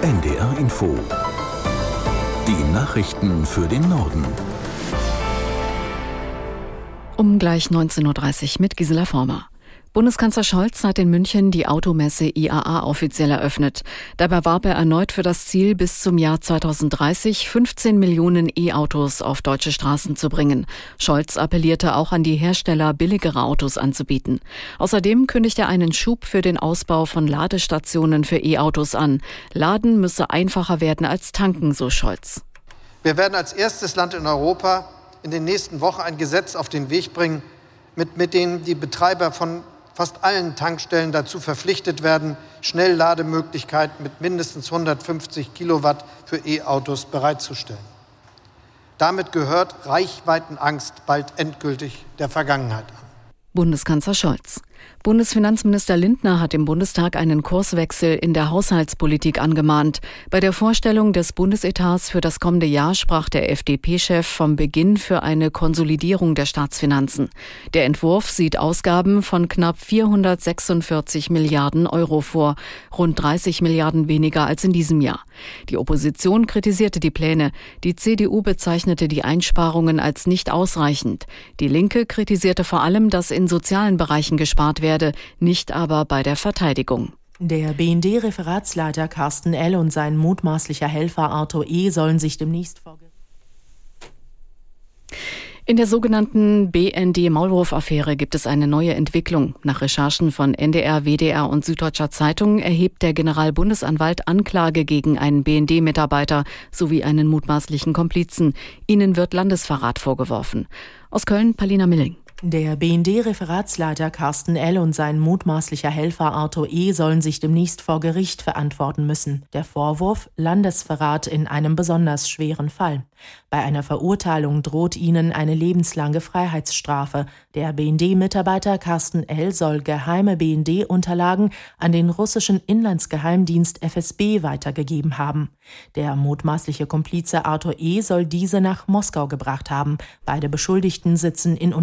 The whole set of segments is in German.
NDR Info. Die Nachrichten für den Norden. Um gleich 19.30 Uhr mit Gisela Former. Bundeskanzler Scholz hat in München die Automesse IAA offiziell eröffnet. Dabei warb er erneut für das Ziel, bis zum Jahr 2030 15 Millionen E-Autos auf deutsche Straßen zu bringen. Scholz appellierte auch an die Hersteller, billigere Autos anzubieten. Außerdem kündigt er einen Schub für den Ausbau von Ladestationen für E-Autos an. Laden müsse einfacher werden als tanken, so Scholz. Wir werden als erstes Land in Europa in den nächsten Wochen ein Gesetz auf den Weg bringen, mit, mit dem die Betreiber von fast allen Tankstellen dazu verpflichtet werden, Schnelllademöglichkeiten mit mindestens 150 Kilowatt für E-Autos bereitzustellen. Damit gehört Reichweitenangst bald endgültig der Vergangenheit an. Bundeskanzler Scholz. Bundesfinanzminister Lindner hat im Bundestag einen Kurswechsel in der Haushaltspolitik angemahnt. Bei der Vorstellung des Bundesetats für das kommende Jahr sprach der FDP-Chef vom Beginn für eine Konsolidierung der Staatsfinanzen. Der Entwurf sieht Ausgaben von knapp 446 Milliarden Euro vor, rund 30 Milliarden weniger als in diesem Jahr. Die Opposition kritisierte die Pläne. Die CDU bezeichnete die Einsparungen als nicht ausreichend. Die Linke kritisierte vor allem, dass in sozialen Bereichen gespart werde, nicht aber bei der Verteidigung. Der BND-Referatsleiter Carsten L. und sein mutmaßlicher Helfer Arthur E. sollen sich demnächst vor in der sogenannten BND-Maulwurf-Affäre gibt es eine neue Entwicklung. Nach Recherchen von NDR, WDR und Süddeutscher Zeitung erhebt der Generalbundesanwalt Anklage gegen einen BND-Mitarbeiter sowie einen mutmaßlichen Komplizen. Ihnen wird Landesverrat vorgeworfen. Aus Köln, Palina Milling. Der BND-Referatsleiter Carsten L. und sein mutmaßlicher Helfer Arthur E. sollen sich demnächst vor Gericht verantworten müssen. Der Vorwurf Landesverrat in einem besonders schweren Fall. Bei einer Verurteilung droht ihnen eine lebenslange Freiheitsstrafe. Der BND-Mitarbeiter Carsten L. soll geheime BND-Unterlagen an den russischen Inlandsgeheimdienst FSB weitergegeben haben. Der mutmaßliche Komplize Arthur E. soll diese nach Moskau gebracht haben. Beide Beschuldigten sitzen in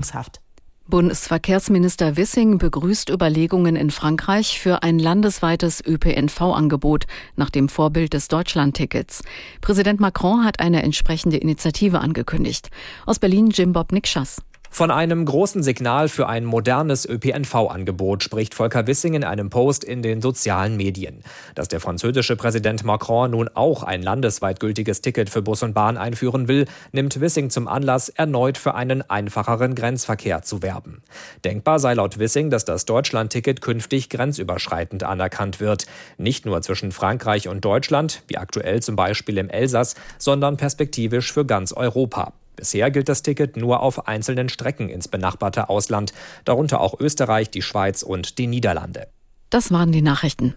Untersuchungshaft. Bundesverkehrsminister Wissing begrüßt Überlegungen in Frankreich für ein landesweites ÖPNV-Angebot nach dem Vorbild des Deutschlandtickets. Präsident Macron hat eine entsprechende Initiative angekündigt. Aus Berlin Jim Bob Nikschas. Von einem großen Signal für ein modernes ÖPNV-Angebot spricht Volker Wissing in einem Post in den sozialen Medien. Dass der französische Präsident Macron nun auch ein landesweit gültiges Ticket für Bus und Bahn einführen will, nimmt Wissing zum Anlass, erneut für einen einfacheren Grenzverkehr zu werben. Denkbar sei laut Wissing, dass das Deutschland-Ticket künftig grenzüberschreitend anerkannt wird. Nicht nur zwischen Frankreich und Deutschland, wie aktuell zum Beispiel im Elsass, sondern perspektivisch für ganz Europa. Bisher gilt das Ticket nur auf einzelnen Strecken ins benachbarte Ausland, darunter auch Österreich, die Schweiz und die Niederlande. Das waren die Nachrichten.